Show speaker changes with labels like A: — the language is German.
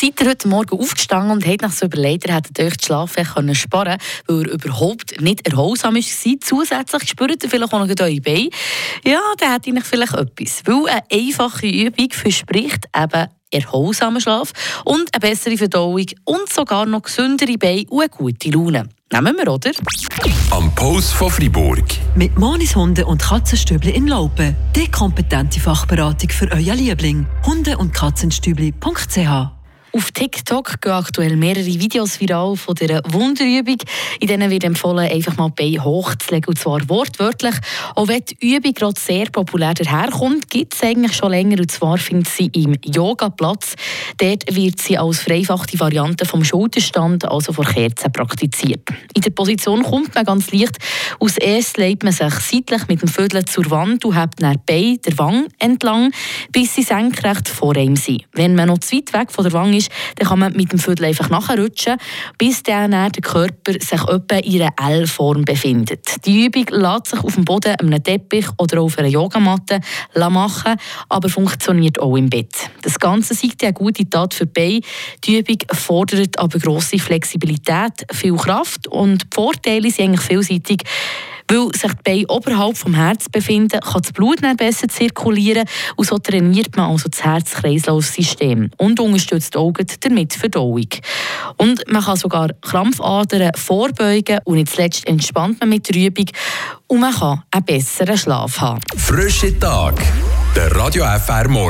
A: Seid ihr heute Morgen aufgestanden und habt nach so überlegt, ihr hättet euch die Schlafen können sparen weil er überhaupt nicht erholsam war. Zusätzlich spürt ihr vielleicht auch noch eure Beine. Ja, dann hätte ich vielleicht etwas. Weil eine einfache Übung verspricht eben erholsamen Schlaf und eine bessere Verdauung und sogar noch gesündere Beine und eine gute Laune. Nehmen wir, oder?
B: Am Post von Fribourg.
C: Mit Monis Hunde und Katzenstübli in Laupen. Die kompetente Fachberatung für euer Liebling. Hunde- und Katzenstübli.ch
A: auf TikTok gehen aktuell mehrere Videos viral von dieser Wunderübung. In denen wird empfohlen, einfach mal die Beine hochzulegen, und zwar wortwörtlich. Auch wenn die Übung gerade sehr populär daherkommt, gibt es eigentlich schon länger, und zwar findet sie im Yoga-Platz. Dort wird sie als vereinfachte Variante vom Schulterstand, also vor Kerzen, praktiziert. In der Position kommt man ganz leicht. Aus erst legt man sich seitlich mit dem Vödel zur Wand und hebt dann die Beine der Wange entlang, bis sie senkrecht vor einem sind. Wenn man noch zu weit weg von der Wange ist, dann kann man mit dem Viertel einfach nachrutschen, bis dann der Körper sich etwa in einer L-Form befindet. Die Übung lässt sich auf dem Boden, einem Teppich oder auf einer Yogamatte machen, aber funktioniert auch im Bett. Das Ganze ist eine gute Tat für die. Die Übung fordert aber grosse Flexibilität, viel Kraft und die Vorteile sind eigentlich vielseitig. Weil sich die Beine oberhalb vom Herz befinden, kann das Blut dann besser zirkulieren und so trainiert man also das Herz-Kreislauf-System und unterstützt Augen damit die Verdauung. Und man kann sogar Krampfadern vorbeugen und nicht zuletzt entspannt man mit der Übung und man kann einen besseren Schlaf haben.
B: Frische Tag, der Radio FR Morgen.